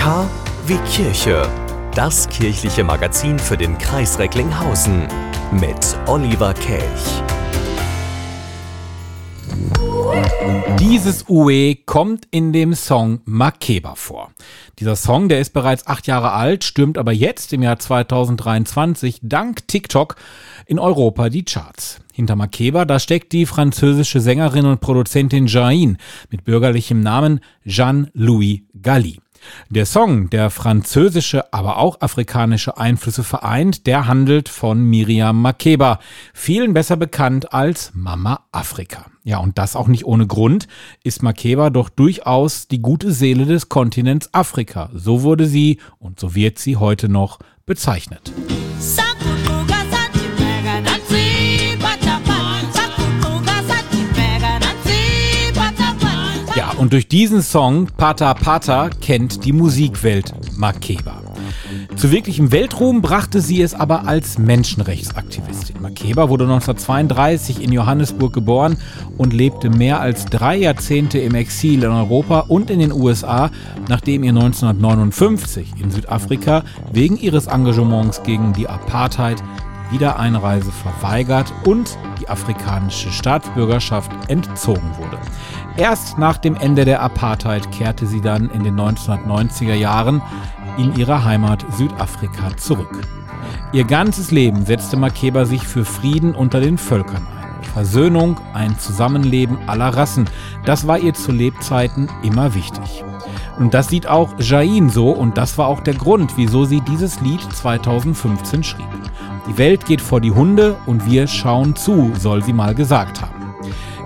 K wie Kirche. Das kirchliche Magazin für den Kreis Recklinghausen mit Oliver Kelch. Dieses Ue kommt in dem Song Makeba vor. Dieser Song, der ist bereits acht Jahre alt, stürmt aber jetzt im Jahr 2023 dank TikTok in Europa die Charts. Hinter Makeba, da steckt die französische Sängerin und Produzentin Jain mit bürgerlichem Namen Jean-Louis Galli. Der Song, der französische, aber auch afrikanische Einflüsse vereint, der handelt von Miriam Makeba, vielen besser bekannt als Mama Afrika. Ja, und das auch nicht ohne Grund, ist Makeba doch durchaus die gute Seele des Kontinents Afrika. So wurde sie und so wird sie heute noch bezeichnet. Ja, und durch diesen Song Pata Pata kennt die Musikwelt Makeba. Zu wirklichem Weltruhm brachte sie es aber als Menschenrechtsaktivistin. Makeba wurde 1932 in Johannesburg geboren und lebte mehr als drei Jahrzehnte im Exil in Europa und in den USA, nachdem ihr 1959 in Südafrika wegen ihres Engagements gegen die Apartheid Wiedereinreise verweigert und die afrikanische Staatsbürgerschaft entzogen wurde. Erst nach dem Ende der Apartheid kehrte sie dann in den 1990er Jahren in ihre Heimat Südafrika zurück. Ihr ganzes Leben setzte Makeba sich für Frieden unter den Völkern ein. Versöhnung, ein Zusammenleben aller Rassen, das war ihr zu Lebzeiten immer wichtig. Und das sieht auch Jain so und das war auch der Grund, wieso sie dieses Lied 2015 schrieb. Die Welt geht vor die Hunde und wir schauen zu, soll sie mal gesagt haben.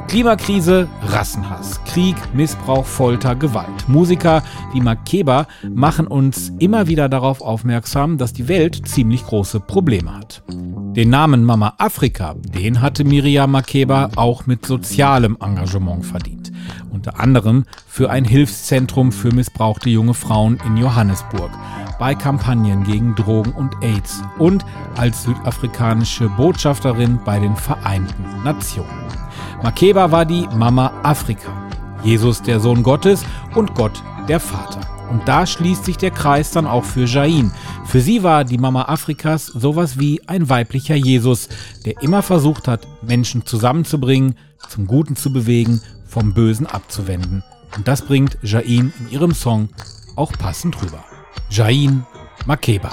Klimakrise, Rassenhass, Krieg, Missbrauch, Folter, Gewalt. Musiker wie Makeba machen uns immer wieder darauf aufmerksam, dass die Welt ziemlich große Probleme hat. Den Namen Mama Afrika, den hatte Miriam Makeba auch mit sozialem Engagement verdient. Unter anderem für ein Hilfszentrum für missbrauchte junge Frauen in Johannesburg, bei Kampagnen gegen Drogen und AIDS und als südafrikanische Botschafterin bei den Vereinten Nationen. Makeba war die Mama Afrika, Jesus der Sohn Gottes und Gott der Vater. Und da schließt sich der Kreis dann auch für Jain. Für sie war die Mama Afrikas sowas wie ein weiblicher Jesus, der immer versucht hat, Menschen zusammenzubringen, zum Guten zu bewegen, vom Bösen abzuwenden. Und das bringt Jain in ihrem Song auch passend rüber. Jain Makeba.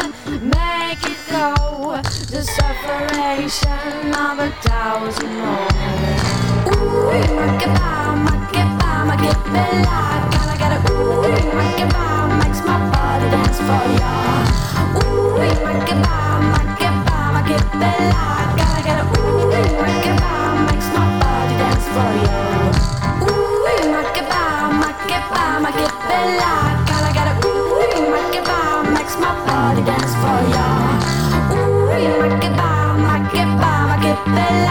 Make it go, the separation of a thousand more. Ooh, makeba, makeba, makeba, gotta get it. Ooh, makes my body dance for ya. Ooh, makeba, makeba, makeba, the.